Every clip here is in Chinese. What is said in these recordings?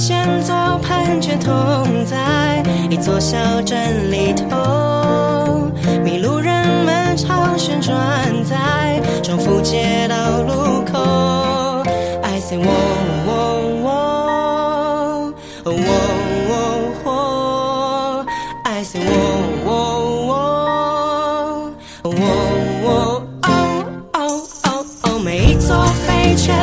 安全同在一座小镇里头，迷路人们常旋转在重复街道路口。I say 我我我我我我，I say 我我我我我哦哦哦哦，每一座飞圈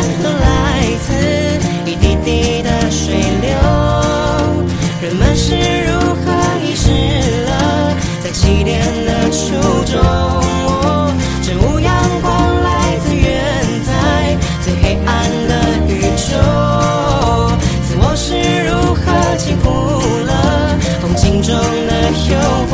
是如何遗失了在起点的初衷？哦这无阳光来自远在最黑暗的宇宙。自我是如何轻忽了风景中的诱惑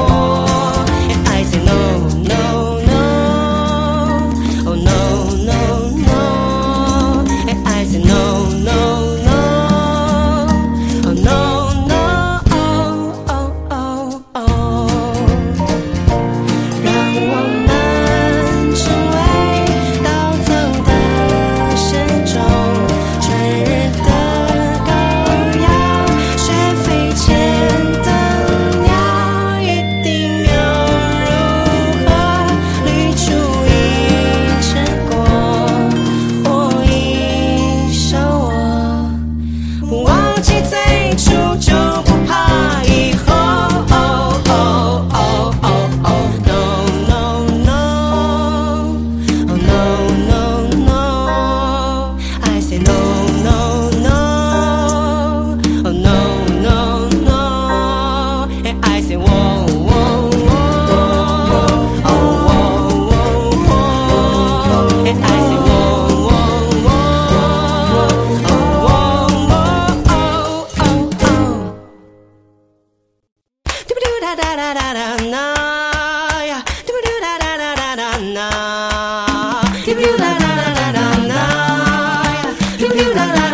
Give you that.